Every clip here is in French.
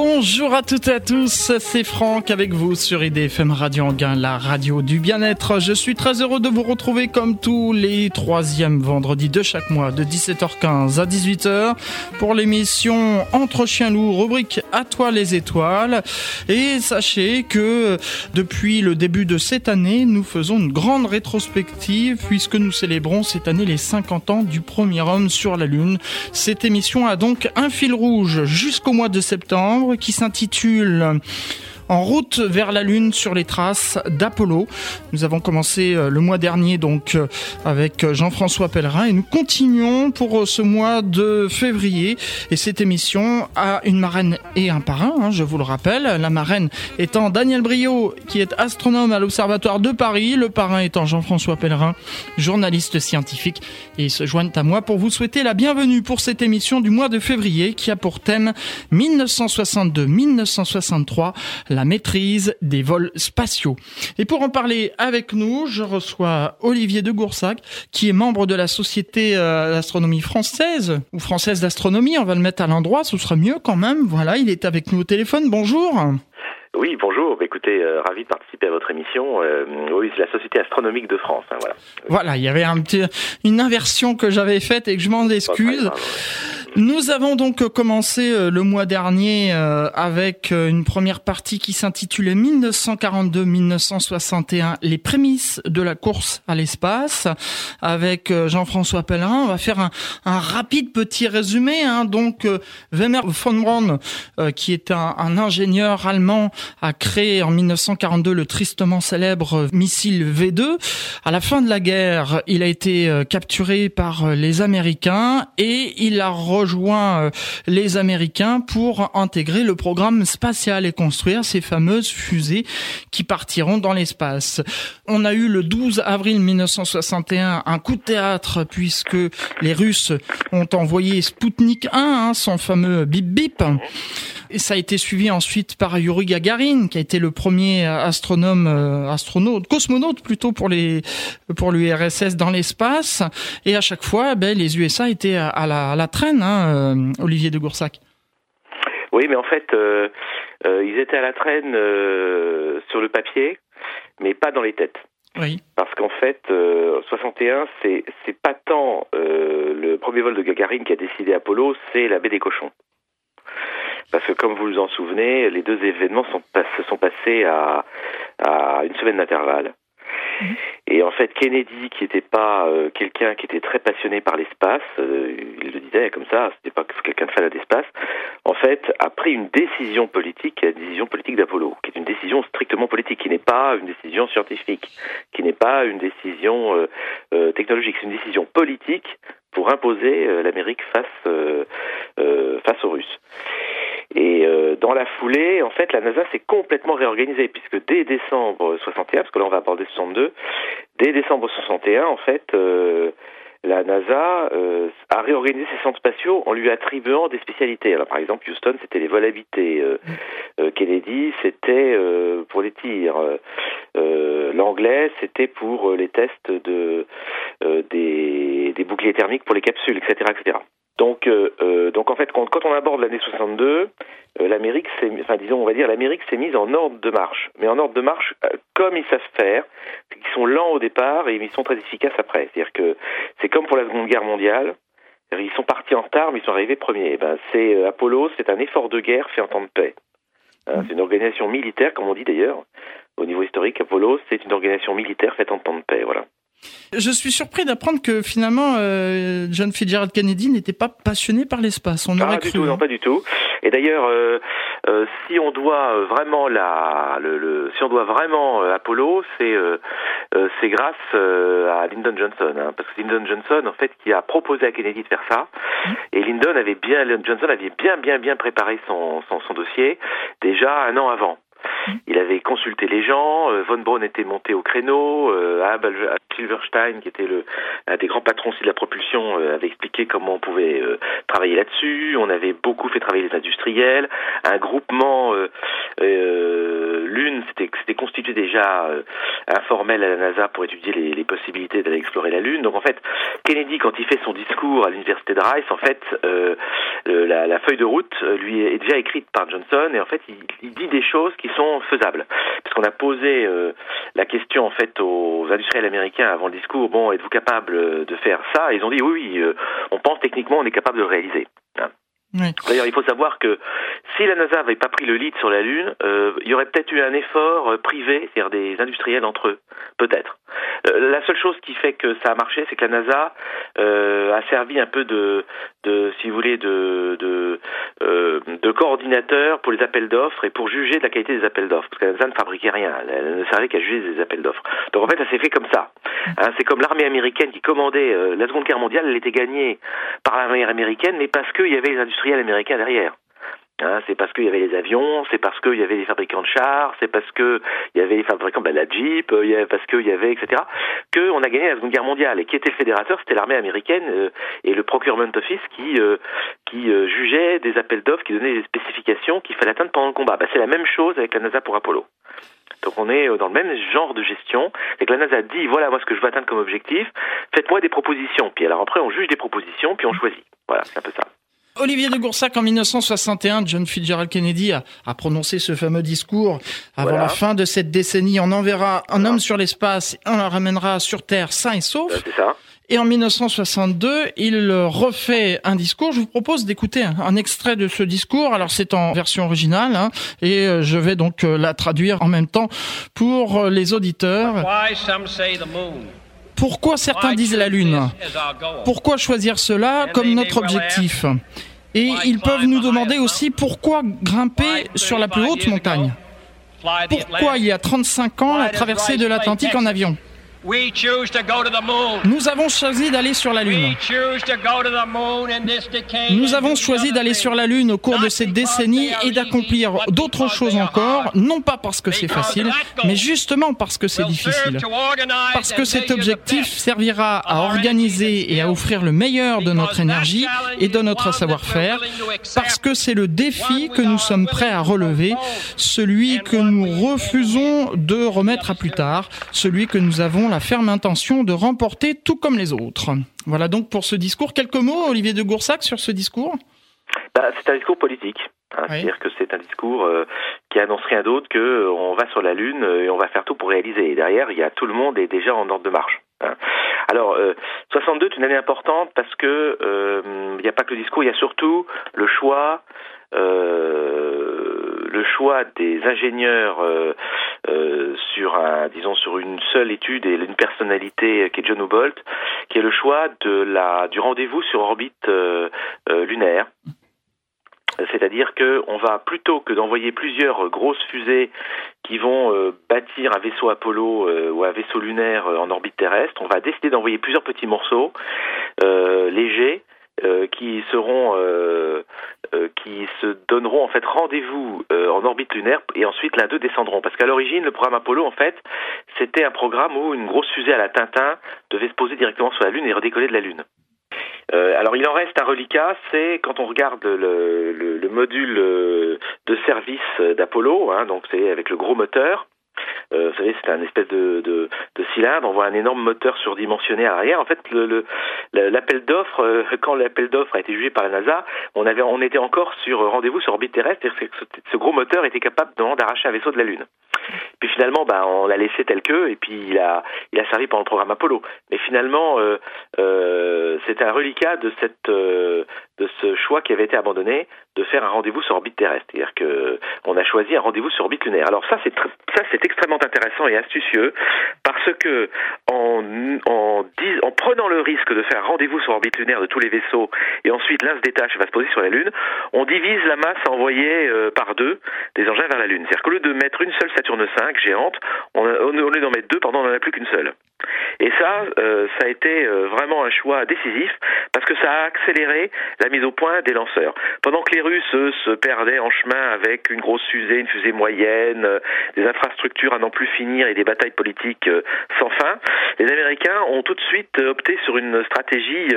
Bonjour à toutes et à tous, c'est Franck avec vous sur IDFM Radio Anguin, la radio du bien-être. Je suis très heureux de vous retrouver comme tous les troisièmes vendredis de chaque mois de 17h15 à 18h pour l'émission Entre chiens loups, rubrique À toi les étoiles. Et sachez que depuis le début de cette année, nous faisons une grande rétrospective puisque nous célébrons cette année les 50 ans du premier homme sur la Lune. Cette émission a donc un fil rouge jusqu'au mois de septembre qui s'intitule en route vers la Lune sur les traces d'Apollo. Nous avons commencé euh, le mois dernier donc euh, avec euh, Jean-François Pellerin et nous continuons pour ce mois de février. Et cette émission a une marraine et un parrain, hein, je vous le rappelle. La marraine étant Daniel Brio, qui est astronome à l'Observatoire de Paris. Le parrain étant Jean-François Pellerin, journaliste scientifique. Et ils se joignent à moi pour vous souhaiter la bienvenue pour cette émission du mois de février qui a pour thème 1962-1963 la maîtrise des vols spatiaux. Et pour en parler avec nous, je reçois Olivier de Goursac, qui est membre de la Société euh, d'astronomie française, ou française d'astronomie, on va le mettre à l'endroit, ce sera mieux quand même. Voilà, il est avec nous au téléphone. Bonjour. Oui, bonjour. Bah, écoutez, euh, ravi de participer à votre émission. Euh, oui, c'est la Société astronomique de France. Hein, voilà. Voilà, il y avait un petit, une inversion que j'avais faite et que je m'en excuse. Nous avons donc commencé euh, le mois dernier euh, avec euh, une première partie qui s'intitulait 1942-1961, les prémices de la course à l'espace, avec Jean-François Pellerin. On va faire un, un rapide petit résumé. Hein. Donc, Werner von Braun, qui est un, un, ingénieur allemand, a créé en 1942 le tristement célèbre missile V2. À la fin de la guerre, il a été capturé par les Américains et il a rejoint euh, les Américains pour intégrer le programme spatial et construire ces fameuses fusées qui partiront dans l'espace. On a eu le 12 avril 1961 un coup de théâtre puisque les Russes ont envoyé Sputnik 1, hein, son fameux bip bip. Et ça a été suivi ensuite par Yuri Gagarin, qui a été le premier astronome, euh, astronaute, cosmonaute plutôt pour les pour l'URSS dans l'espace. Et à chaque fois, ben, les USA étaient à, la, traîne. Hein, euh, Olivier de Goursac. Oui, mais en fait, euh, ils étaient à la traîne sur le papier, mais pas dans les têtes. Oui. Parce qu'en fait, euh, 61, c'est c'est pas tant le premier vol de Gagarine qui a décidé Apollo, c'est la baie des cochons. Parce que comme vous vous en souvenez, les deux événements sont, se sont passés à, à une semaine d'intervalle. Mhm. Et en fait, Kennedy, qui n'était pas euh, quelqu'un qui était très passionné par l'espace, euh, il le disait comme ça, c'était pas quelqu'un de fan d'espace, en fait, a pris une décision politique, la décision politique d'Apollo, qui est une décision strictement politique, qui n'est pas une décision scientifique, qui n'est pas une décision euh, technologique, c'est une décision politique pour imposer l'Amérique face face aux Russes. Et euh, dans la foulée, en fait, la NASA s'est complètement réorganisée, puisque dès décembre 61, parce que là on va aborder 62, dès décembre 61, en fait, euh, la NASA euh, a réorganisé ses centres spatiaux en lui attribuant des spécialités. Alors, par exemple, Houston, c'était les vols habités. Kennedy, c'était pour les tirs. L'anglais, c'était pour les tests de, des, des boucliers thermiques pour les capsules, etc., etc. Donc, euh, euh, donc en fait, quand, quand on aborde l'année 62, euh, l'Amérique, enfin disons, on va dire, l'Amérique s'est mise en ordre de marche, mais en ordre de marche euh, comme ils savent faire. Ils sont lents au départ et ils sont très efficaces après. C'est-à-dire que c'est comme pour la Seconde Guerre mondiale. Ils sont partis en retard, mais ils sont arrivés premiers. Eh ben, c'est Apollo, c'est un effort de guerre fait en temps de paix. Hein, c'est une organisation militaire, comme on dit d'ailleurs, au niveau historique. Apollo, c'est une organisation militaire faite en temps de paix. Voilà. Je suis surpris d'apprendre que finalement euh, John Fitzgerald Kennedy n'était pas passionné par l'espace. On aurait cru. Tout, non, hein. pas du tout. Et d'ailleurs, euh, euh, si on doit vraiment la, le, le, si on doit vraiment Apollo, c'est c'est grâce à Lyndon Johnson, hein, parce que Lyndon Johnson, en fait, qui a proposé à Kennedy de faire ça. Mmh. Et Lyndon avait bien, Johnson avait bien, bien, bien préparé son, son, son dossier déjà un an avant. Il avait consulté les gens. Von Braun était monté au créneau. Abel Silverstein, qui était le un des grands patrons aussi de la propulsion, avait expliqué comment on pouvait travailler là-dessus. On avait beaucoup fait travailler les industriels. Un groupement Lune s'était constitué déjà informel à la NASA pour étudier les, possibilités d'aller explorer la Lune. Donc en fait, Kennedy, quand il fait son discours à l'université de Rice, en fait, euh, la, feuille de route euh, lui est déjà écrite par Johnson et en fait, il, il dit des choses qui sont faisables. Parce qu'on a posé euh, la question en fait aux industriels américains avant le discours. Bon, êtes-vous capable de faire ça? Ils ont dit oui, oui. on pense techniquement, on est capable de le réaliser. Hein. D'ailleurs, il faut savoir que si la NASA n'avait pas pris le lead sur la Lune, euh, il y aurait peut-être eu un effort euh, privé, c'est-à-dire des industriels entre eux, peut-être. Euh, la seule chose qui fait que ça a marché, c'est que la NASA euh, a servi un peu de, de si vous voulez, de, de, euh, de coordinateur pour les appels d'offres et pour juger de la qualité des appels d'offres, parce que la NASA ne fabriquait rien, elle ne servait qu'à juger des appels d'offres. Donc en fait, ça s'est fait comme ça. Hein, c'est comme l'armée américaine qui commandait la Seconde Guerre mondiale, elle était gagnée par l'armée américaine, mais parce qu'il y avait les industriels industriel américain derrière. Hein, c'est parce qu'il y avait les avions, c'est parce qu'il y avait les fabricants de chars, c'est parce qu'il y avait les fabricants de la Jeep, il y avait, parce qu'il y avait, etc., qu'on a gagné la Seconde Guerre mondiale. Et qui était le fédérateur C'était l'armée américaine euh, et le Procurement Office qui, euh, qui euh, jugeait des appels d'offres, qui donnait des spécifications qu'il fallait atteindre pendant le combat. Bah, c'est la même chose avec la NASA pour Apollo. Donc on est dans le même genre de gestion. C'est que la NASA dit voilà moi ce que je veux atteindre comme objectif, faites-moi des propositions. Puis alors après on juge des propositions, puis on choisit. Voilà, c'est un peu ça. Olivier de Goursac, en 1961, John Fitzgerald Kennedy a, a prononcé ce fameux discours. Avant la fin de cette décennie, on enverra un homme sur l'espace et on le ramènera sur Terre sain et sauf. ça. Et en 1962, il refait un discours. Je vous propose d'écouter un, extrait de ce discours. Alors c'est en version originale hein, et euh, je vais donc euh, la traduire en même temps pour euh, les auditeurs. Pourquoi certains disent la Lune Pourquoi choisir cela comme notre objectif Et ils peuvent nous demander aussi pourquoi grimper sur la plus haute montagne. Pourquoi il y a 35 ans la traversée de l'Atlantique en avion nous avons choisi d'aller sur la Lune. Nous avons choisi d'aller sur la Lune au cours de cette décennie et d'accomplir d'autres choses encore, non pas parce que c'est facile, mais justement parce que c'est difficile. Parce que cet objectif servira à organiser et à offrir le meilleur de notre énergie et de notre savoir-faire, parce que c'est le défi que nous sommes prêts à relever, celui que nous refusons de remettre à plus tard, celui que nous avons la ferme intention de remporter tout comme les autres. Voilà donc pour ce discours. Quelques mots, Olivier de Goursac, sur ce discours? Bah, C'est un discours politique. Hein, c'est-à-dire que c'est un discours euh, qui annonce rien d'autre que euh, on va sur la Lune euh, et on va faire tout pour réaliser. Et derrière, il y a tout le monde est déjà en ordre de marche. Hein. Alors, 62 est une année importante parce que il n'y a pas que le discours, il y a surtout le choix le choix des ingénieurs euh, euh, sur un, disons sur une seule étude et une personnalité qui est John Hubbolt, qui est le choix du rendez-vous sur orbite euh, lunaire. C'est-à-dire qu'on va plutôt que d'envoyer plusieurs grosses fusées qui vont bâtir un vaisseau Apollo ou un vaisseau lunaire en orbite terrestre, on va décider d'envoyer plusieurs petits morceaux légers qui seront euh, qui se donneront en fait rendez-vous euh, en orbite lunaire et ensuite l'un d'eux descendront. Parce qu'à l'origine, le programme Apollo, en fait, c'était un programme où une grosse fusée à la Tintin devait se poser directement sur la Lune et redécoller de la Lune. Euh, alors il en reste un reliquat, c'est quand on regarde le, le, le module de service d'Apollo, hein, donc c'est avec le gros moteur. Euh, vous savez, c'est un espèce de, de, de, cylindre. On voit un énorme moteur surdimensionné à l'arrière. En fait, le, l'appel d'offres, euh, quand l'appel d'offres a été jugé par la NASA, on avait, on était encore sur rendez-vous sur orbite terrestre. Que ce, gros moteur était capable d'arracher un vaisseau de la Lune. Puis finalement, bah, on l'a laissé tel que, et puis il a, il a servi pendant le programme Apollo. Mais finalement, euh, euh, c'était un reliquat de cette, euh, de ce choix qui avait été abandonné de faire un rendez-vous sur orbite terrestre. C'est-à-dire que on a choisi un rendez-vous sur orbite lunaire. Alors ça, c'est ça, c'est extrêmement intéressant et astucieux parce que en, en, en prenant le risque de faire un rendez-vous sur orbite lunaire de tous les vaisseaux et ensuite l'un se détache et va se poser sur la Lune, on divise la masse envoyée par deux des engins vers la Lune. C'est-à-dire qu'au lieu de mettre une seule Saturne 5 géante, on, on, au lieu d'en mettre deux, pardon, on n'en a plus qu'une seule. Et ça, euh, ça a été euh, vraiment un choix décisif parce que ça a accéléré la mise au point des lanceurs. Pendant que les Russes se perdaient en chemin avec une grosse fusée, une fusée moyenne, euh, des infrastructures à n'en plus finir et des batailles politiques sans fin, les Américains ont tout de suite opté sur une stratégie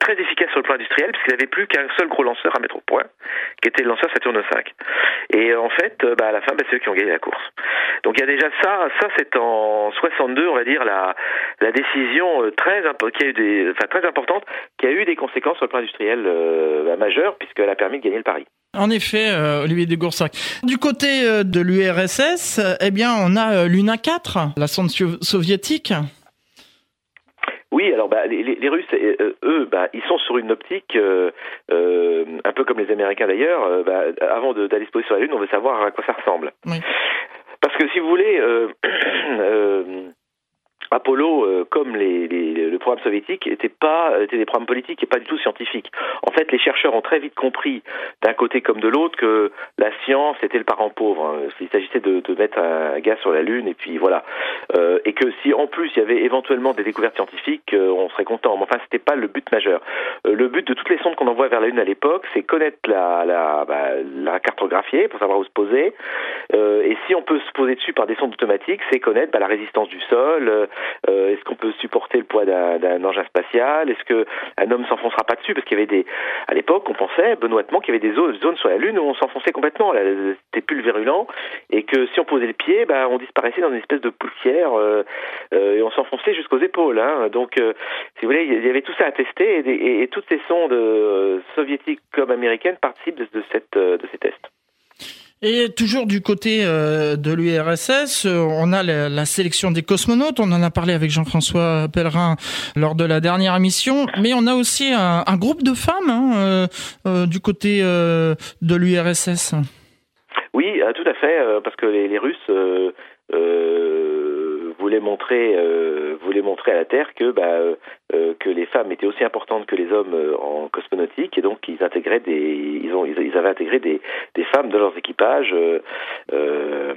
très efficace sur le plan industriel puisqu'ils n'avaient plus qu'un seul gros lanceur à mettre au point, qui était le lanceur Saturn V. Et en fait, bah, à la fin, bah, c'est eux qui ont gagné la course. Donc il y a déjà ça, ça c'est en 62, on va dire, la, la décision très, qui a eu des, enfin, très importante qui a eu des conséquences sur le plan industriel euh, majeures puisqu'elle a permis de gagner le pari. En effet, euh, Olivier de Goursac. Du côté euh, de l'URSS, eh bien, on a l'UNA 4, la sonde soviétique. Oui, alors bah, les, les, Russes, eux, bah, ils sont sur une optique, un peu comme les Américains d'ailleurs. Bah, avant d'aller se poser sur la Lune, on veut savoir à quoi ça ressemble. Oui. Parce que si vous voulez, Apollo, euh, comme le programme soviétique, n'était pas était des programmes politiques et pas du tout scientifiques. En fait, les chercheurs ont très vite compris, d'un côté comme de l'autre, que la science était le parent pauvre. Hein. Il s'agissait de, mettre un gars sur la Lune et puis voilà. Euh, et que si en plus il y avait éventuellement des découvertes scientifiques, euh, on serait content. Mais enfin, c'était pas le but majeur. Le but de toutes les sondes qu'on envoie vers la Lune à l'époque, c'est connaître la la, bah, cartographier pour savoir où se poser. et si on peut se poser dessus par des sondes automatiques, c'est connaître bah, la résistance du sol euh, est-ce qu'on peut supporter le poids d'un engin spatial? Est-ce que un homme s'enfoncera pas dessus? Parce qu'il y avait des, à l'époque, on pensait benoîtement qu'il y avait des zones, sur la Lune où on s'enfonçait complètement. C'était plus le virulent et que si on posait le pied, bah, on disparaissait dans une espèce de poussière euh, euh, et on s'enfonçait jusqu'aux épaules. Hein. Donc, si vous voulez, il y avait tout ça à tester et, et, toutes ces sondes soviétiques comme américaines participent de, de, cette, de ces tests. Et toujours du côté euh, de l'URSS, euh, on a la, sélection des cosmonautes. On en a parlé avec Jean-François Pellerin lors de la dernière émission. Mais on a aussi un, groupe de femmes hein, euh, du côté de l'URSS. Oui, tout à fait, parce que les, les Russes voulait montrer euh, montrer à la Terre que bah, euh, que les femmes étaient aussi importantes que les hommes euh, en cosmonautique et donc ils intégraient des ils ont ils avaient intégré des, femmes dans leurs équipages de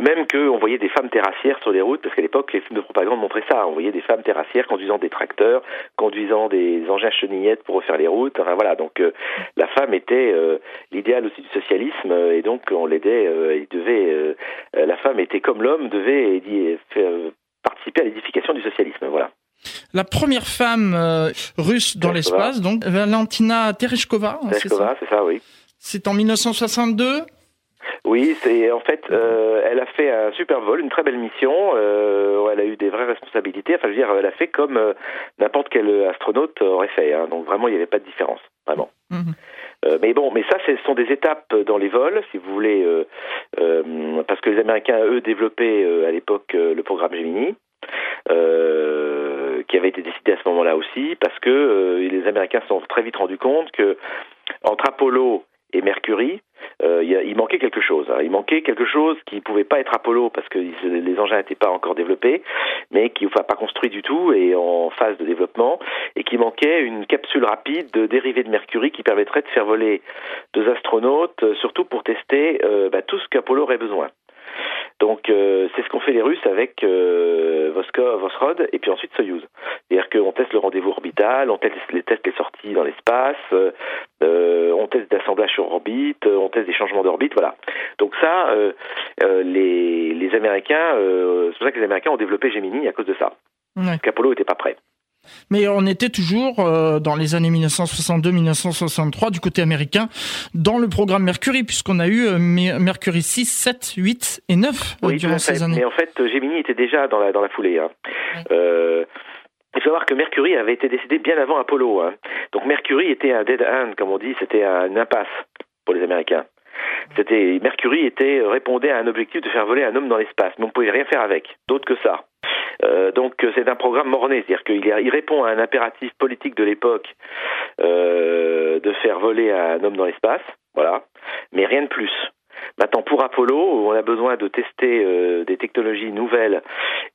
même que on voyait des femmes terrassières sur les routes parce qu'à l'époque les films de propagande montraient ça on voyait des femmes terrassières conduisant des tracteurs conduisant des engins chenillettes pour refaire les routes enfin voilà donc la femme était l'idéal aussi du socialisme et donc on l'aidait devait la femme était comme l'homme devait euh, participer à l'édification du socialisme. Voilà. La première femme euh, russe dans l'espace, donc Valentina Tereshkova. Hein, Tereshkova, c'est ça, oui. C'est en 1962. Oui, c'est en fait, euh, elle a fait un super vol, une très belle mission. elle a eu des vraies responsabilités. Enfin, je veux dire, elle a fait comme n'importe quel astronaute aurait fait. Hein. donc vraiment, il n'y avait pas de différence, vraiment. Mhm. Euh, mais bon, mais ça, ce sont des étapes dans les vols, si vous voulez, euh, euh, parce que les Américains, eux, développaient à l'époque le programme Gemini. Qui avait été décidé à ce moment-là aussi, parce que les Américains se sont très vite rendus compte que entre Apollo et Mercury, euh, il manquait quelque chose. Hein. Il manquait quelque chose qui ne pouvait pas être Apollo parce que les engins n'étaient pas encore développés, mais qui enfin pas construit du tout et en phase de développement, et qui manquait une capsule rapide de dérivée de Mercury qui permettrait de faire voler deux astronautes, euh, surtout pour tester euh, bah, tout ce qu'Apollo aurait besoin. Donc euh, c'est ce qu'ont fait les Russes avec euh, Voskhod et puis ensuite Soyuz. C'est-à-dire qu'on teste le rendez-vous orbital, on teste les tests les sorties dans l'espace, euh, on teste d'assemblage sur orbite, on teste des changements d'orbite, voilà. Donc ça, euh, euh, les, les Américains, c'est pour ça que les Américains ont développé Gemini à cause de ça. Ouais. Qu'Apollo n'était pas prêt. Mais on était toujours euh, dans les années 1962-1963 du côté américain dans le programme Mercury puisqu'on a eu euh, Mercury 6, 7, 8 et 9 euh, durant ces années. Mais en fait, Gemini était déjà dans la, dans la foulée. Hein. il faut savoir que Mercury avait été décidé bien avant Apollo. Hein. Donc Mercury était un dead end, comme on dit, c'était une impasse pour les Américains. C'était Mercury était répondait à un objectif de faire voler un homme dans l'espace, mais on ne pouvait rien faire avec, d'autre que ça. Euh, donc c'est un programme morné, c'est-à-dire qu'il il répond à un impératif politique de l'époque euh, de faire voler un homme dans l'espace, voilà, mais rien de plus. Maintenant, pour Apollo, on a besoin de tester euh, des technologies nouvelles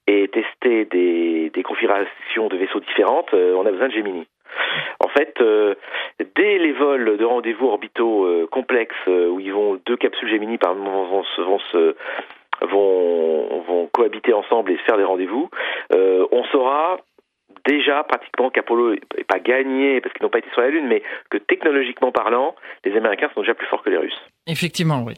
et tester des, des configurations de vaisseaux différentes. on a besoin de Gemini. En fait, dès les vols de rendez-vous orbitaux complexes où ils vont deux capsules Gemini par moment vont cohabiter ensemble et se faire des rendez-vous, euh, on saura déjà pratiquement qu'Apollo n'est pas gagné parce qu'ils n'ont pas été sur la Lune, mais que technologiquement parlant, les Américains sont déjà plus forts que les Russes. Effectivement, oui.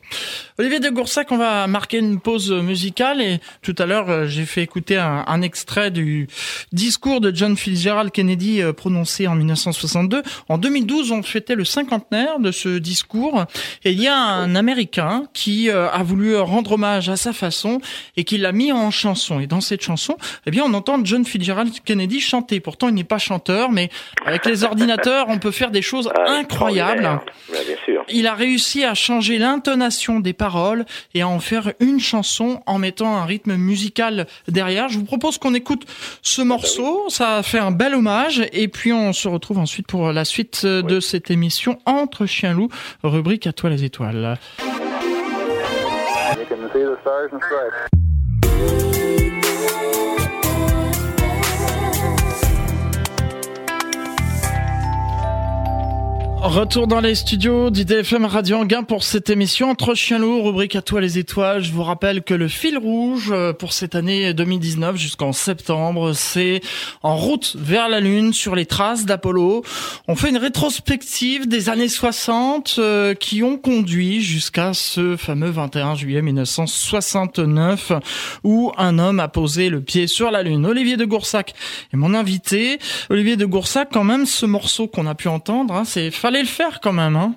Olivier de Goursac, on va marquer une pause musicale et tout à l'heure, euh, j'ai fait écouter un, un, extrait du discours de John Fitzgerald Kennedy euh, prononcé en 1962. En 2012, on fêtait le cinquantenaire de ce discours et il y a un Américain qui euh, a voulu rendre hommage à sa façon et qui l'a mis en chanson. Et dans cette chanson, eh bien, on entend John Fitzgerald Kennedy chanter. Pourtant, il n'est pas chanteur, mais avec les ordinateurs, on peut faire des choses ah, incroyables. bien sûr. Il a réussi à changer changer l'intonation des paroles et à en faire une chanson en mettant un rythme musical derrière. Je vous propose qu'on écoute ce morceau, ça fait un bel hommage et puis on se retrouve ensuite pour la suite de cette émission Entre Chien Loup, rubrique à toi les étoiles. Retour dans les studios d'IDFM Radio Anguin pour cette émission Entre Chiens Lourds, rubrique à toi les étoiles. Je vous rappelle que le fil rouge euh, pour cette année 2019 jusqu'en septembre, c'est en route vers la Lune sur les traces d'Apollo. On fait une rétrospective des années 60 euh, qui ont conduit jusqu'à ce fameux 21 juillet 1969 où un homme a posé le pied sur la Lune. Olivier de Goursac est mon invité. Olivier de Goursac, quand même, ce morceau qu'on a pu entendre, hein, c'est fallait le faire quand même, hein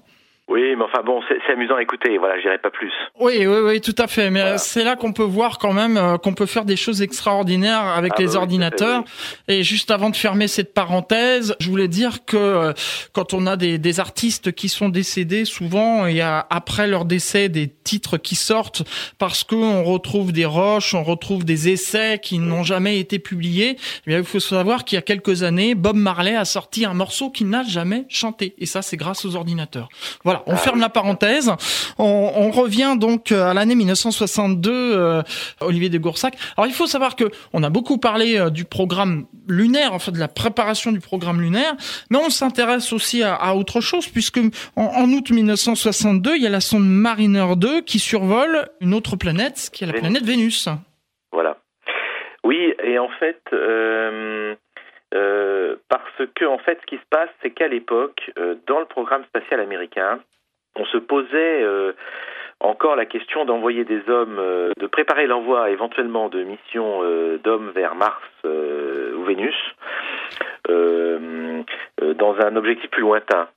oui, mais enfin bon, c'est amusant à écouter. Voilà, je dirais pas plus. Oui, oui, oui, tout à fait. Mais c'est là qu'on peut voir quand même euh, qu'on peut faire des choses extraordinaires avec ah les bah ordinateurs. Et juste avant de fermer cette parenthèse, je voulais dire que euh, quand on a des, des artistes qui sont décédés, souvent il y a après leur décès des titres qui sortent parce qu'on retrouve des roches, on retrouve des essais qui n'ont jamais été publiés. Eh bien, il faut savoir qu'il y a quelques années, Bob Marley a sorti un morceau qu'il n'a jamais chanté. Et ça, c'est grâce aux ordinateurs. Voilà on ferme la parenthèse. On, revient donc euh, à l'année 1962, euh, Olivier de Goursac. Alors il faut savoir que on a beaucoup parlé euh, du programme lunaire, en fait de la préparation du programme lunaire, mais on s'intéresse aussi à, autre chose puisque en, août 1962, il y a la sonde Mariner 2 qui survole une autre planète, qui est la planète Vénus. Voilà. Oui, et en fait. Parce que en fait, ce qui se passe, c'est qu'à l'époque, dans le programme spatial américain, on se posait euh, encore la question d'envoyer des hommes, euh, de préparer l'envoi éventuellement de missions euh, d'hommes vers Mars ou Vénus dans un objectif plus lointain.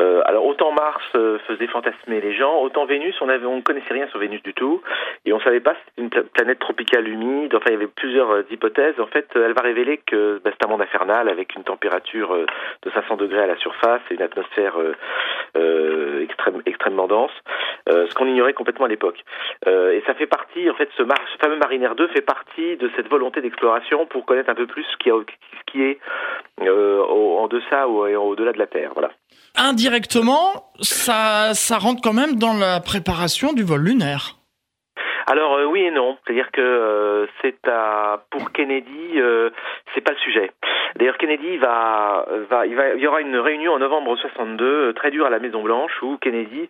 Euh, alors autant Mars euh, faisait fantasmer les gens, autant Vénus, on ne connaissait rien sur Vénus du tout, et on savait pas si une planète tropicale humide. Enfin, il y avait plusieurs euh, hypothèses. En fait, elle va révéler que bah, c'est un monde infernal avec une température de 500 degrés à la surface et une atmosphère extrême, extrêmement dense, ce qu'on ignorait complètement à l'époque. et ça fait partie, en fait, ce, fameux Mariner 2 fait partie de cette volonté d'exploration pour connaître un peu plus ce qui, est en deçà ou au-delà de la Terre. Voilà indirectement, ça, ça rentre quand même dans la préparation du vol lunaire. Alors euh, oui et non, c'est-à-dire que euh, c'est à pour Kennedy, euh, c'est pas le sujet. D'ailleurs Kennedy va, il y aura une réunion en novembre 62 très dure à la Maison Blanche où Kennedy,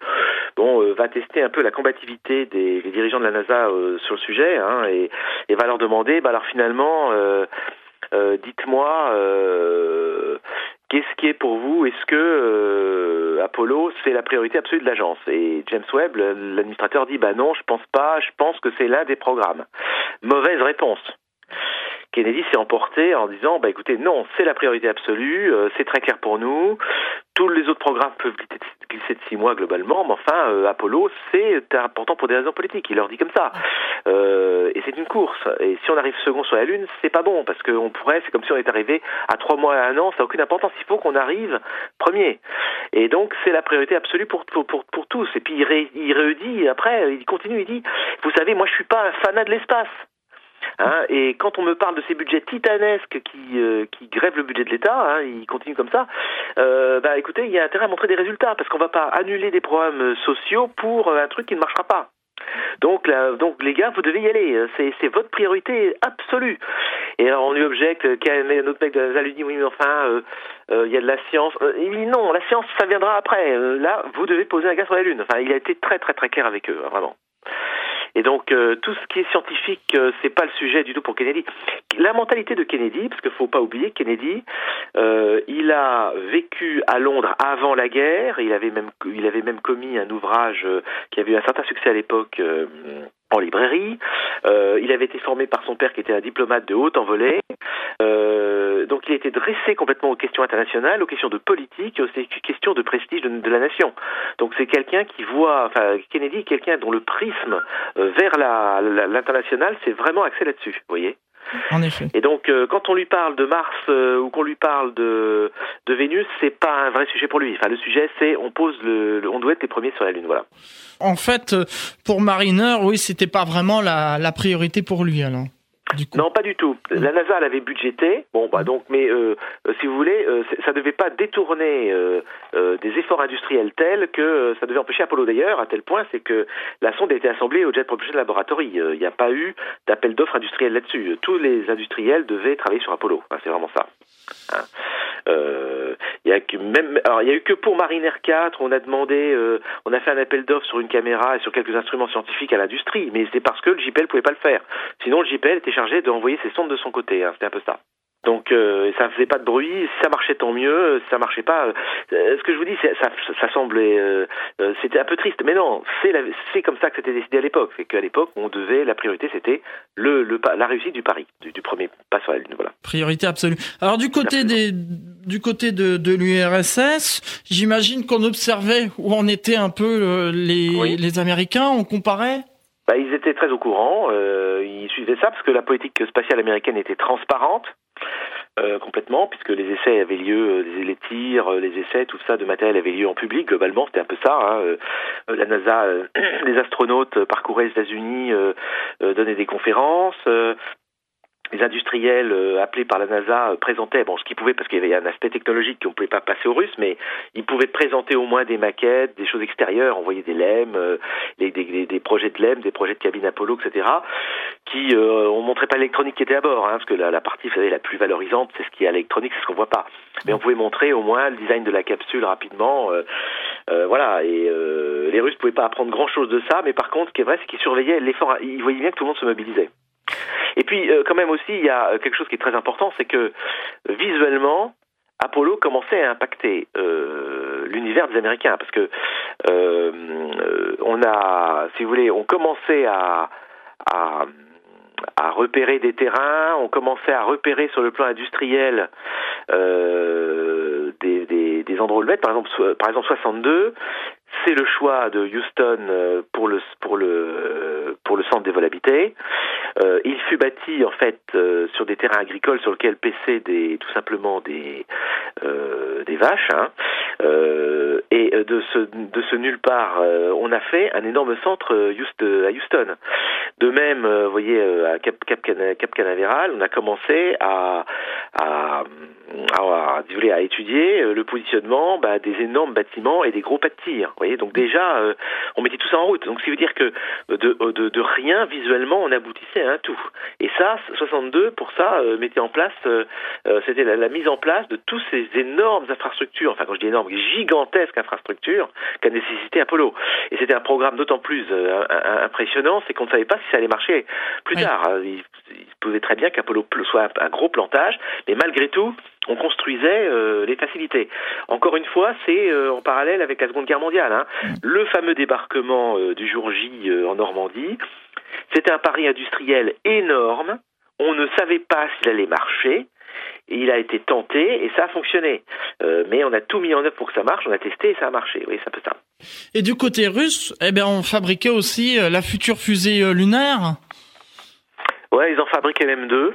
bon, va tester un peu la combativité des, dirigeants de la NASA sur le sujet hein, et, et, va leur demander, bah alors finalement. dites-moi, Qu'est-ce qui est pour vous? Est-ce que euh, Apollo c'est la priorité absolue de l'agence? Et James Webb, l'administrateur, dit bah non, je pense pas. Je pense que c'est l'un des programmes. Mauvaise réponse. Kennedy s'est emporté en disant bah écoutez non c'est la priorité absolue euh, c'est très clair pour nous. Tous les autres programmes peuvent glisser de six mois globalement mais enfin euh, Apollo c'est important pour des raisons politiques. Il leur dit comme ça. Euh, et c'est une course. Et si on arrive second sur la lune c'est pas bon parce qu'on pourrait c'est comme si on était arrivé à trois mois à un an ça n'a aucune importance. Il faut qu'on arrive premier. Et donc c'est la priorité absolue pour pour, pour, pour tous. Et puis il, ré, il après il continue il dit vous savez moi je suis pas un fanat de l'espace Hein, et quand on me parle de ces budgets titanesques qui, euh, qui grèvent le budget de l'État, hein, ils continuent comme ça, euh, bah écoutez, il y a intérêt à montrer des résultats, parce qu'on va pas annuler des programmes sociaux pour un truc qui ne marchera pas. Donc, là, donc les gars, vous devez y aller. C'est votre priorité absolue. Et alors on lui objecte, un autre mec de la lui dit oui mais enfin euh, il y a de la science. il dit non, la science ça viendra après. là, vous devez poser un gars sur la lune. Enfin, il a été très très très clair avec eux, hein, vraiment. Et donc euh, tout ce qui est scientifique, euh, c'est pas le sujet du tout pour Kennedy. La mentalité de Kennedy, parce qu'il faut pas oublier Kennedy, euh, il a vécu à Londres avant la guerre. Il avait même il avait même commis un ouvrage qui avait eu un certain succès à l'époque en librairie. Euh, il avait été formé par son père qui était un diplomate de haute envolée. Euh, donc il été dressé complètement aux questions internationales, aux questions de politique, aux questions de prestige de, la nation. Donc c'est quelqu'un qui voit, enfin Kennedy, quelqu'un dont le prisme euh, vers l'international, c'est vraiment axé là-dessus, vous voyez. En effet. Et donc, euh, quand on lui parle de Mars euh, ou qu'on lui parle de, de Vénus, c'est pas un vrai sujet pour lui. Enfin, le sujet, c'est on pose le, on doit être les premiers sur la Lune, voilà. En fait, euh, pour Mariner, oui, c'était pas vraiment la, la priorité pour lui, alors. Non, pas du tout. La NASA l'avait budgété. Bon, bah donc, mais euh, euh, si vous voulez, euh, ça devait pas détourner des efforts industriels tels que ça devait empêcher Apollo d'ailleurs, à tel point, c'est que la sonde a été assemblée au Jet Propulsion Laboratory. Il n'y a pas eu d'appel d'offres industriel là-dessus. Tous les industriels devaient travailler sur Apollo. c'est vraiment ça. Hein. Il y a que même, alors il y a eu que pour Mariner 4, on a demandé, euh, on a fait un appel d'offres sur une caméra et sur quelques instruments scientifiques à l'industrie, mais c'est parce que le JPL pouvait pas le faire. Sinon, le JPL était chargé d'envoyer ses sondes de son côté. Hein, C'était un peu ça. Donc euh, ça faisait pas de bruit, si ça marchait tant mieux, si ça marchait pas. Euh, ce que je vous dis, ça, ça semblait, euh, euh, c'était un peu triste, mais non, c'est comme ça que c'était décidé à l'époque. C'est qu'à l'époque, on devait, la priorité, c'était le, le la réussite du pari, du, du, premier pas sur la lune. Voilà. Priorité absolue. Alors du côté des, du côté de, de l'URSS, j'imagine qu'on observait où en étaient un peu les, les Américains, on comparait? Bah, ils étaient très au courant, euh, ils suivaient ça parce que la politique spatiale américaine était transparente. Euh, complètement, puisque les essais avaient lieu, euh, les tirs, euh, les essais, tout ça de matériel avait lieu en public. Globalement, c'était un peu ça. Hein. La NASA, les astronautes parcouraient les États-Unis, donnaient des conférences les industriels euh, appelés par la NASA euh, présentaient, bon, ce qu'ils pouvaient, parce qu'il y avait un aspect technologique qu'on ne pouvait pas passer aux Russes, mais ils pouvaient présenter au moins des maquettes, des choses extérieures, envoyer des LEM, euh, des, projets de LEM, des projets de cabine Apollo, etc., qui, on montrait pas l'électronique qui était à bord, hein, parce que la, partie, vous la plus valorisante, c'est ce qui est à l'électronique, c'est ce qu'on voit pas. Mais on pouvait montrer au moins le design de la capsule rapidement, voilà, et les Russes pouvaient pas apprendre grand-chose de ça, mais par contre, ce qui est vrai, c'est qu'ils surveillaient l'effort, ils voyaient bien que tout le monde se mobilisait. Et puis, euh, quand même aussi, il y a quelque chose qui est très important, c'est que visuellement, Apollo commençait à impacter euh, l'univers des Américains, parce que euh, on a, si vous voulez, on commençait à, repérer des terrains, on commençait à repérer sur le plan industriel des endroits où le mettre. Par exemple, par exemple 62, c'est le choix de Houston pour le pour le pour le centre des vols habités. Euh, il fut bâti en fait euh, sur des terrains agricoles sur lesquels paissaient des, tout simplement des, euh, des vaches. Hein. et de ce, de ce nulle part, on a fait un énorme centre à Houston. De même, vous voyez, à Cap, Cap, Cap, Canaveral, on a commencé à, à, à, à étudier le positionnement bah, des énormes bâtiments et des gros pas de tir. Vous voyez, donc déjà, on mettait tout ça en route. Donc, ce qui veut dire que de, de, de rien, visuellement, on aboutissait un tout. Et ça, 62, pour ça, euh, mettait en place, euh, euh, c'était la, mise en place de tous ces énormes infrastructures, enfin quand je dis énormes, gigantesques infrastructures qu'a nécessité Apollo. Et c'était un programme d'autant plus impressionnant, c'est qu'on ne savait pas si ça allait marcher plus tard. Il, pouvait très bien qu'Apollo soit un, gros plantage, mais malgré tout, on construisait les facilités. Encore une fois, c'est en parallèle avec la Seconde Guerre mondiale. Hein. Mm. Le fameux débarquement du jour J en Normandie, c'était un pari industriel énorme. On ne savait pas s'il allait marcher. Il a été tenté et ça a fonctionné. Euh, mais on a tout mis en œuvre pour que ça marche, on a testé et ça a marché. Oui, ça peut ça. Et du côté russe, eh bien, on fabriquait aussi euh, la future fusée euh, lunaire Ouais, ils en fabriquaient même deux.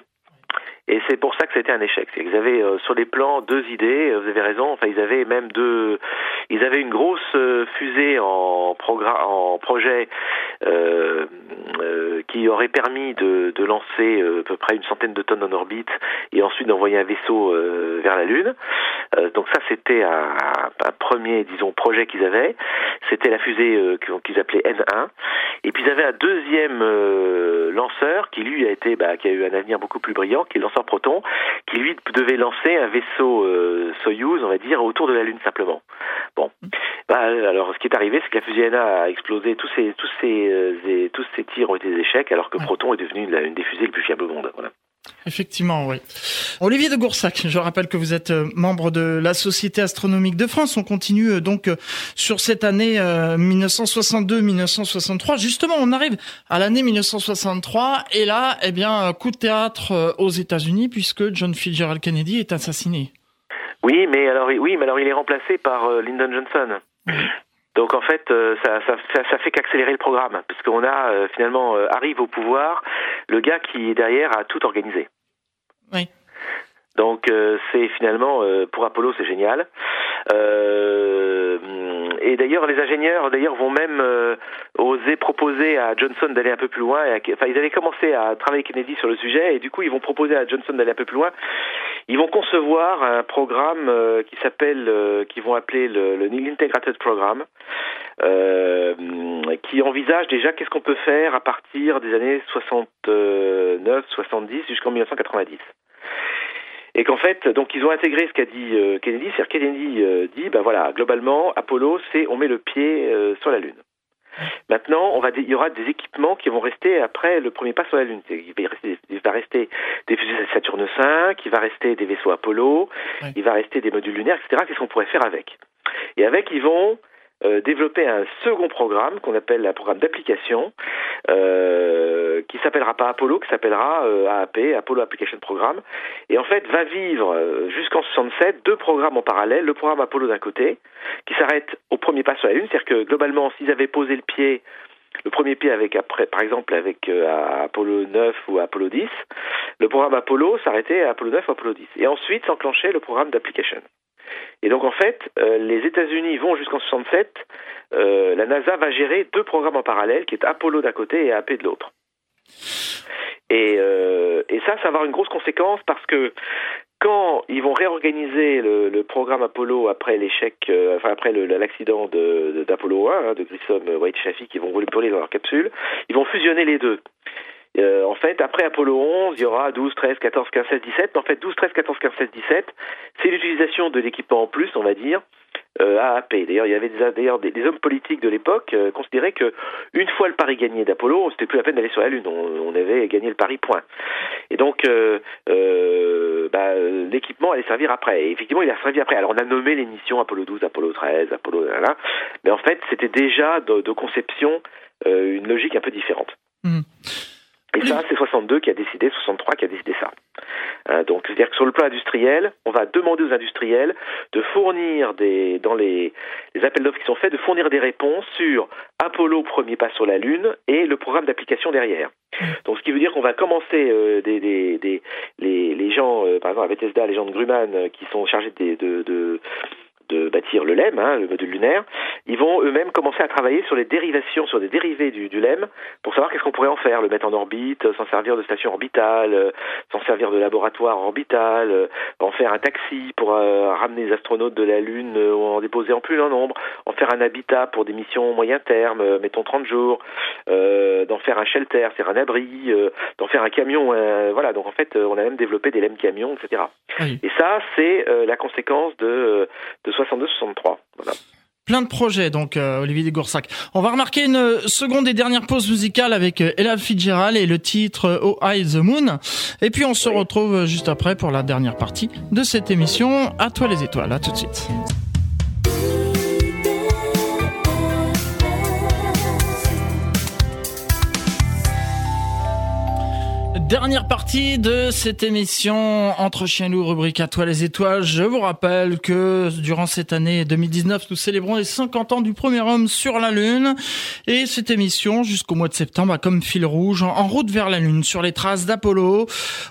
Et c'est pour ça que c'était un échec. C'est qu'ils avaient sur les plans deux idées. Vous avez raison. Enfin, ils avaient même deux. Ils avaient une grosse fusée en, en projet euh, euh, qui aurait permis de, de lancer euh, à peu près une centaine de tonnes en orbite et ensuite d'envoyer un vaisseau vers la Lune. donc ça, c'était un, un, premier, disons, projet qu'ils avaient. C'était la fusée qu'ils appelaient N1. Et puis ils avaient un deuxième lanceur qui lui a été, bah, qui a eu un avenir beaucoup plus brillant, qui est lanceur Proton, qui lui devait lancer un vaisseau Soyuz, on va dire, autour de la Lune simplement. Bon, bah, alors, ce qui est arrivé, c'est que la fusée a explosé. Tous ces, tous ces, euh, tous ces tirs ont été des échecs, alors que Proton est devenu une des fusées les plus fiables au monde. Voilà. Effectivement, oui. Olivier de Goursac, je rappelle que vous êtes euh, membre de la Société astronomique de France. On continue euh, donc sur cette année 1962-1963. Justement, on arrive à l'année 1963 et là, eh bien, coup de théâtre aux États-Unis puisque John Fitzgerald Kennedy est assassiné. Oui, mais alors, oui, mais alors il est remplacé par Lyndon Johnson. Donc en fait, euh, ça, ça, ça, fait qu'accélérer le programme, parce qu'on a euh, finalement euh, arrive au pouvoir le gars qui est derrière a tout organisé. Oui. Donc c'est finalement pour Apollo c'est génial. Et d'ailleurs les ingénieurs d'ailleurs vont même oser proposer à Johnson d'aller un peu plus loin. Enfin ils avaient commencé à travailler Kennedy sur le sujet et du coup ils vont proposer à Johnson d'aller un peu plus loin ils vont concevoir un programme euh, qui s'appelle, euh, qui vont appeler le, le Integrated Program, euh, qui envisage déjà qu'est-ce qu'on peut faire à partir des années 69, 70 jusqu'en 1990 et qu'en fait, donc ils ont intégré ce qu'a dit Kennedy, c'est-à-dire Kennedy dit, ben voilà, globalement, Apollo, c'est on met le pied sur la Lune. Maintenant, on va, il y aura des équipements qui vont rester après le premier pas sur la Lune. Il va rester, il va rester des fusées Saturne V, il va rester des vaisseaux Apollo, il va rester des modules lunaires, etc. Qu'est-ce qu'on pourrait faire avec? Et avec, ils vont euh, développer un second programme qu'on appelle un programme d'application euh, qui s'appellera pas Apollo, qui s'appellera euh, AAP, Apollo Application Programme, et en fait va vivre euh, jusqu'en 67 deux programmes en parallèle, le programme Apollo d'un côté, qui s'arrête au premier pas sur la Lune, c'est-à-dire que globalement s'ils avaient posé le pied le premier pied avec après, par exemple avec Apollo 9 ou Apollo 10, le programme Apollo s'arrêtait à Apollo 9 ou Apollo 10. Et ensuite s'enclenchait le programme d'application. Et donc en fait, euh, les États-Unis vont jusqu'en 67. Euh, la NASA va gérer deux programmes en parallèle, qui est Apollo d'un côté et AP de l'autre. Et, euh, et, ça, ça va avoir une grosse conséquence parce que quand ils vont réorganiser le, programme Apollo après l'échec, après l'accident d'Apollo 1, hein, de Grissom, White Chaffee, qui vont voler dans leur capsule, ils vont fusionner les deux. Euh, en fait, après Apollo 11, il y aura 12, 13, 14, 15, 16, 17. Mais en fait, 12, 13, 14, 15, 16, 17, c'est l'utilisation de l'équipement en plus, on va dire, euh, AAP. D'ailleurs, il y avait des, des, hommes politiques de l'époque euh, considéraient que une fois le pari gagné d'Apollo, c'était plus la peine d'aller sur la Lune. On, on, avait gagné le pari point. Et donc, euh, euh bah, l'équipement allait servir après. Et effectivement, il a servi après. Alors, on a nommé les missions Apollo 12, Apollo 13, Apollo là, mais en fait, c'était déjà de, de conception une logique un peu différente. Mmh. Et ça, c'est 62 qui a décidé, 63 qui a décidé ça. Euh, donc, c'est-à-dire que sur le plan industriel, on va demander aux industriels de fournir des, dans les, les appels d'offres qui sont faits, de fournir des réponses sur Apollo, premier pas sur la Lune, et le programme d'application derrière. Donc, ce qui veut dire qu'on va commencer euh, des, des, des, les, les gens, euh, par exemple, avec Bethesda, les gens de Grumman, euh, qui sont chargés de, de, de de bâtir le LEM, hein, le module lunaire, ils vont eux-mêmes commencer à travailler sur les dérivations, sur des dérivés du, du LEM, pour savoir qu'est-ce qu'on pourrait en faire, le mettre en orbite, s'en servir de station orbitale, euh, s'en servir de laboratoire orbital, euh, en faire un taxi pour euh, ramener les astronautes de la Lune ou en déposer en plus grand nombre, en faire un habitat pour des missions moyen terme, mettons 30 jours, d'en faire un shelter, c'est un abri, d'en faire un camion, voilà, donc en fait on a même développé des LEM camions, etc. Et ça c'est la conséquence de, de 62-63. Plein de projets, donc euh, Olivier Goursac. On va remarquer une seconde et dernière pause musicale avec euh, Ella Fitzgerald et le titre Oh Eye the Moon. Et puis on se retrouve juste après pour la dernière partie de cette émission. À toi les étoiles, à tout de suite. Dernière partie de cette émission entre chien loup, rubrique à toi les étoiles. Je vous rappelle que durant cette année 2019, nous célébrons les 50 ans du premier homme sur la Lune. Et cette émission, jusqu'au mois de septembre, a comme fil rouge en route vers la Lune, sur les traces d'Apollo.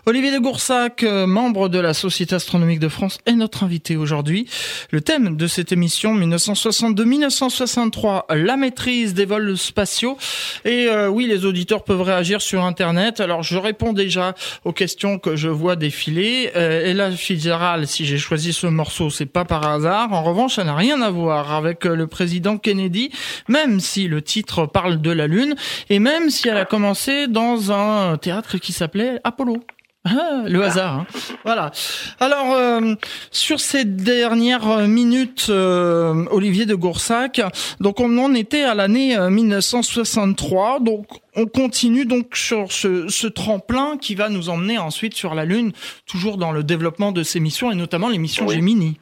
Olivier de Goursac, membre de la Société astronomique de France, est notre invité aujourd'hui. Le thème de cette émission 1962-1963, la maîtrise des vols spatiaux. Et euh, oui, les auditeurs peuvent réagir sur Internet. Alors je réponds déjà aux questions que je vois défiler. Euh, et là, Fitzgerald, si j'ai choisi ce morceau, c'est pas par hasard. En revanche, ça n'a rien à voir avec euh, le président Kennedy, même si le titre parle de la Lune, et même si elle a commencé dans un théâtre qui s'appelait Apollo. Ah, le hasard. Hein. Voilà. Alors, euh, sur ces dernières minutes, euh, Olivier de Goursac, donc on en était à l'année 1963. Euh, donc, on continue donc sur ce, ce, tremplin qui va nous emmener ensuite sur la Lune, toujours dans le développement de ces missions et notamment les missions Gemini.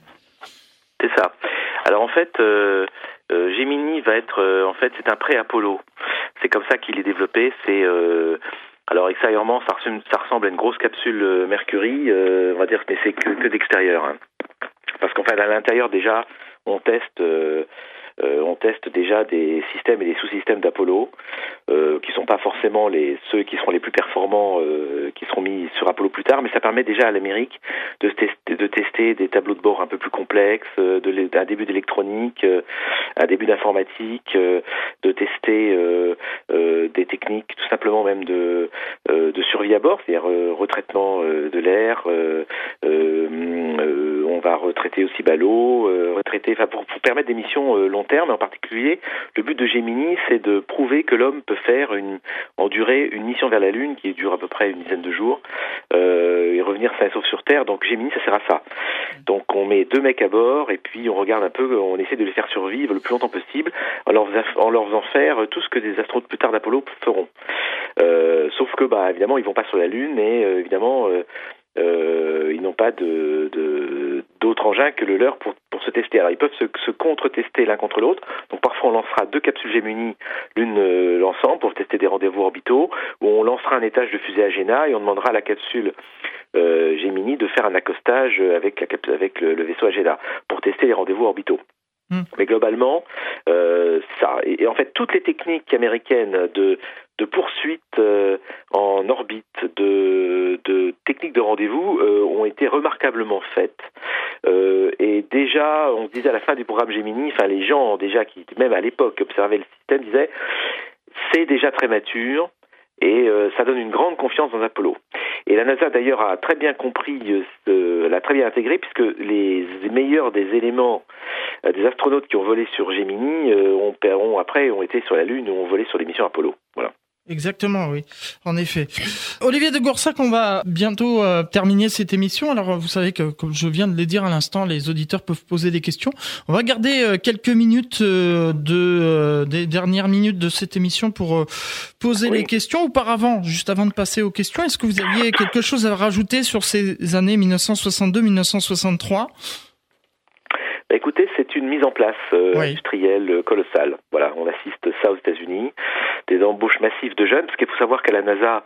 C'est ça. Alors en fait, Gemini va être, en fait, c'est un pré-Apollo. C'est comme ça qu'il est développé. C'est alors extérieurement, ça ressemble, à une grosse capsule euh, Mercury, euh, on va dire, mais c'est que, que d'extérieur. Hein. Parce qu'en fait, à l'intérieur déjà, on teste euh, euh, on teste déjà des systèmes et des sous-systèmes d'Apollo, euh, qui sont pas forcément les ceux qui seront les plus performants, euh, qui seront mis sur Apollo plus tard, mais ça permet déjà à l'Amérique de tester, de tester des tableaux de bord un peu plus complexes, euh, un début d'électronique, un début d'informatique, de tester des techniques tout simplement même de, de survie à bord, c'est-à-dire retraitement de l'air. on va retraiter aussi l'eau, retraiter, enfin pour, pour, permettre des missions long terme. En particulier, le but de Gemini, c'est de prouver que l'homme peut faire une, en durée une mission vers la Lune qui dure à peu près une dizaine de jours euh, et revenir sain et sauf sur Terre. Donc Gemini, ça sert à ça. Donc on met deux mecs à bord et puis on regarde un peu, on essaie de les faire survivre le plus longtemps possible en leur, en faisant faire tout ce que des astronautes plus tard d'Apollo feront. Euh, sauf que, bah, évidemment, ils vont pas sur la Lune et euh, évidemment, euh, ils n'ont pas de, d'autres engins que le leur pour, pour se tester. Alors ils peuvent se, contre-tester l'un contre l'autre. Donc parfois on lancera deux capsules Gemini l'une euh, l'ensemble pour tester des rendez-vous orbitaux, ou on lancera un étage de fusée Agena et on demandera à la capsule euh, Gemini de faire un accostage avec, la, avec le, vaisseau Agena pour tester les rendez-vous orbitaux. Hmm. Mais globalement, euh, ça et, en fait toutes les techniques américaines de de poursuite euh, en orbite, de, de techniques de rendez-vous euh, ont été remarquablement faites. Euh, et déjà, on se disait à la fin du programme Gemini, enfin les gens déjà qui même à l'époque observaient le système disaient c'est déjà très mature et ça donne une grande confiance dans Apollo. Et la NASA d'ailleurs a très bien compris, l'a très bien intégré puisque les meilleurs des éléments des astronautes qui ont volé sur Gemini ont, ont, après ont été sur la Lune ou ont volé sur les missions Apollo. Exactement, oui, en effet. Olivier de Goursac, on va bientôt euh, terminer cette émission. Alors, vous savez que, comme je viens de le dire à l'instant, les auditeurs peuvent poser des questions. On va garder euh, quelques minutes euh, de des dernières minutes de cette émission pour poser les questions. Auparavant, juste avant de passer aux questions, est-ce que vous aviez quelque chose à rajouter sur ces années 1962-1963 bah, écoutez, c'est une mise en place industrielle colossale. Voilà, on assiste ça aux États-Unis des embauches massives de jeunes, parce qu'il faut savoir qu'à la NASA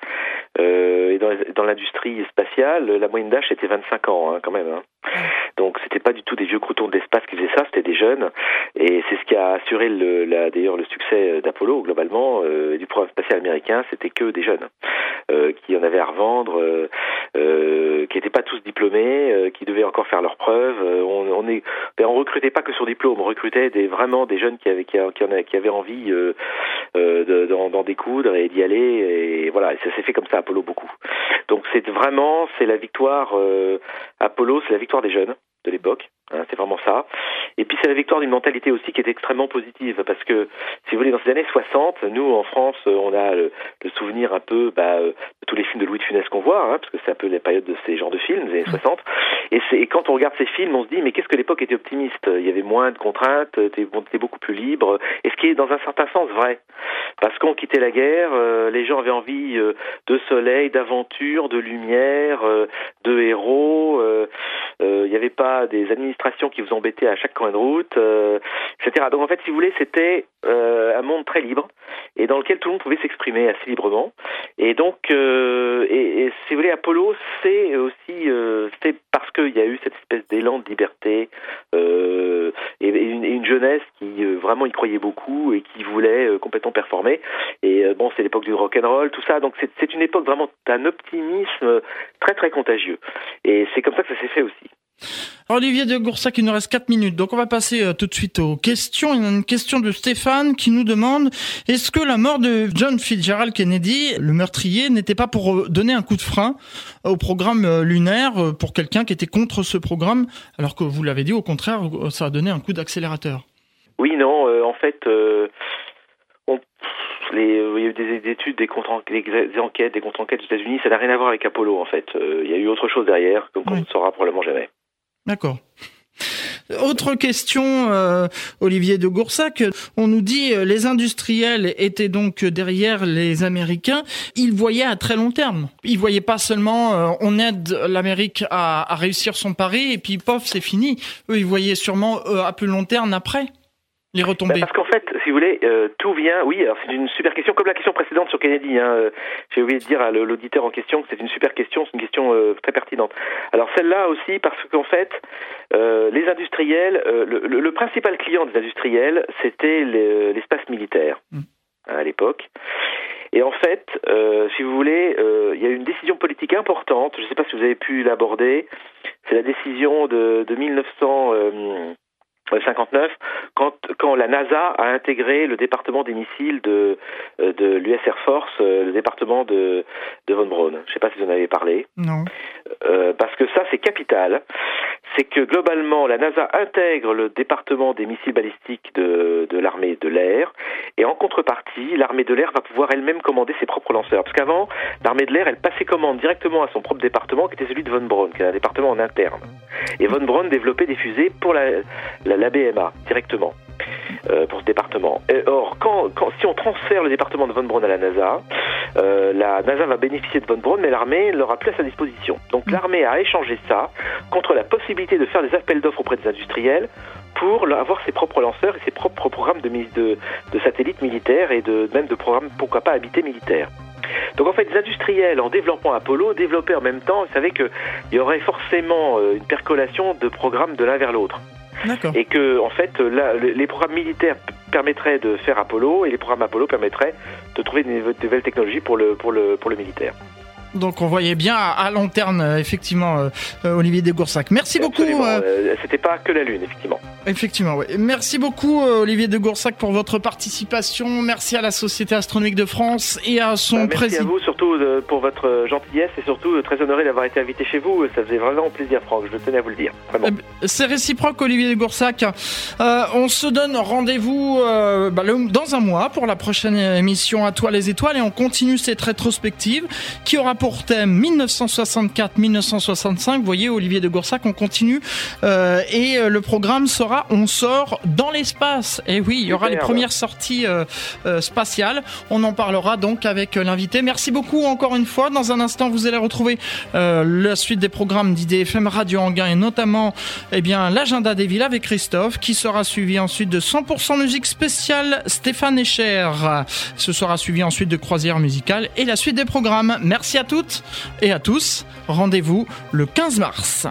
euh, et dans, dans l'industrie spatiale, la moyenne d'âge était 25 ans hein, quand même. Hein. Donc c'était pas du tout des vieux croutons de l'espace qui faisaient ça, c'était des jeunes. Et c'est ce qui a assuré d'ailleurs le succès d'Apollo globalement euh, du programme spatial américain, c'était que des jeunes euh, qui en avaient à revendre, euh, euh qui n'étaient pas tous diplômés, euh, qui devaient encore faire leurs preuves. on, on est, ben, on recrutait pas que sur diplôme, on recrutait des vraiment des jeunes qui avaient qui, qui, en, qui avaient envie d'en, découdre et d'y aller. Et voilà, ça s'est fait comme ça Apollo beaucoup. Donc c'est vraiment c'est la victoire Apollo, c'est la victoire des jeunes de l'époque. Hein, c'est vraiment ça. Et puis c'est la victoire d'une mentalité aussi qui est extrêmement positive parce que si vous voulez dans ces années 60, nous en France, on a le, souvenir un peu bah, euh, de tous les films de Louis de Funès qu'on voit, hein, parce que c'est un peu la période de ces genres de films des années 60. Et, et quand on regarde ces films, on se dit mais qu'est-ce que l'époque était optimiste? Il y avait moins de contraintes, était beaucoup plus libre. Et ce qui est dans un certain sens vrai, parce qu'on quittait la guerre, euh, les gens avaient envie euh, de soleil, d'aventure, de lumière, de héros. Il n'y avait pas des administrations qui vous embêtaient à chaque coin de route, euh, etc. Donc en fait, si vous voulez, c'était euh, un monde très libre et dans lequel tout le monde pouvait s'exprimer assez librement. Et donc, euh, et, si vous voulez, Apollo, c'est aussi c'est parce qu'il y a eu cette espèce d'élan de liberté et, une, une, jeunesse qui vraiment y croyait beaucoup et qui voulait complètement performer. Et bon, c'est l'époque du rock and roll, tout ça. Donc c'est une époque vraiment d'un optimisme très très contagieux. Et c'est comme ça que ça s'est fait aussi. Olivier de Goursac, il nous reste 4 minutes, donc on va passer euh, tout de suite aux questions. Il y a une question de Stéphane qui nous demande est-ce que la mort de John Fitzgerald Kennedy, le meurtrier, n'était pas pour euh, donner un coup de frein au programme euh, lunaire pour quelqu'un qui était contre ce programme, alors que vous l'avez dit, au contraire, ça a donné un coup d'accélérateur? Oui, non, en fait, les, il y a eu des, études, des, des, enquêtes, des contre-enquêtes aux États-Unis. Ça n'a rien à voir avec Apollo, en fait. il y a eu autre chose derrière, comme on ne saura probablement jamais. D'accord. Autre question, euh, Olivier de Goursac. On nous dit euh, les industriels étaient donc derrière les Américains. Ils voyaient à très long terme. Ils voyaient pas seulement euh, on aide l'Amérique à, à, réussir son pari et puis pof c'est fini. Ils voyaient sûrement à plus long terme après les retombées. Fait, si vous voulez, euh, tout vient. Oui, alors c'est une super question, comme la question précédente sur Kennedy. Hein, euh, J'ai oublié de dire à l'auditeur en question que c'est une super question, c'est une question euh, très pertinente. Alors celle-là aussi, parce qu'en fait, les industriels, le, le, principal client des industriels, c'était l'espace militaire mmh. hein, à l'époque. Et en fait, si vous voulez, il y a eu une décision politique importante. Je ne sais pas si vous avez pu l'aborder. C'est la décision de, de 1900. 59, quand, quand la NASA a intégré le département des missiles de, euh, de l'US Air Force, euh, le département de, de Von Braun. Je ne sais pas si vous en avez parlé. Non. Euh, parce que ça, c'est capital. C'est que globalement, la NASA intègre le département des missiles balistiques de, de l'armée de l'air, et en contrepartie, l'armée de l'air va pouvoir elle-même commander ses propres lanceurs. Parce qu'avant, l'armée de l'air, elle passait commande directement à son propre département, qui était celui de Von Braun, qui est un département en interne. Et Von Braun développait des fusées pour la, la, la BMA directement. Euh, pour ce département. or, quand, quand, si on transfère le département de Von Braun à la NASA, euh, la NASA va bénéficier de Von Braun, mais l'armée ne l'aura plus à sa disposition. Donc mm. l'armée a échangé ça contre la possibilité de faire des appels d'offres auprès des industriels pour avoir ses propres lanceurs et ses propres programmes de, de, de satellites militaires et de, même de programmes, pourquoi pas, habités militaires. Donc en fait, les industriels, en développant Apollo, développaient en même temps, vous savez qu'il y aurait forcément euh, une percolation de programmes de l'un vers l'autre. Et que, en fait, les programmes militaires permettraient de faire Apollo et les programmes Apollo permettraient de trouver de nouvelles technologies pour le, pour le, pour le militaire. Donc on voyait bien à, long terme, euh, effectivement, euh, euh, Olivier Degoursac. Merci beaucoup. C'était pas que la Lune, effectivement. Effectivement, oui. Merci beaucoup, Olivier Degoursac, pour votre participation. Merci à la Société astronomique de France et à son président. Bah, merci à vous, surtout pour votre gentillesse et surtout très honoré d'avoir été invité chez vous. Ça faisait vraiment plaisir, Franck. Je tenais à vous le dire. Eh ben, c'est réciproque, Olivier Degoursac. on se donne rendez-vous bah, dans un mois pour la prochaine émission À toi les étoiles et on continue cette rétrospective qui aura pour thème 1964-1965. Vous voyez, Olivier de Goursac, on continue. Euh, et euh, le programme sera On sort dans l'espace. Et oui, il y aura les premières sorties euh, spatiales. On en parlera donc avec l'invité. Merci beaucoup encore une fois. Dans un instant, vous allez retrouver la suite des programmes d'IDFM Radio Anguin et notamment eh bien l'agenda des villes avec Christophe qui sera suivi ensuite de 100% musique spéciale Stéphane Echer. Ce sera suivi ensuite de croisière musicale et la suite des programmes. Merci à tous et à tous. Rendez-vous le 15 mars.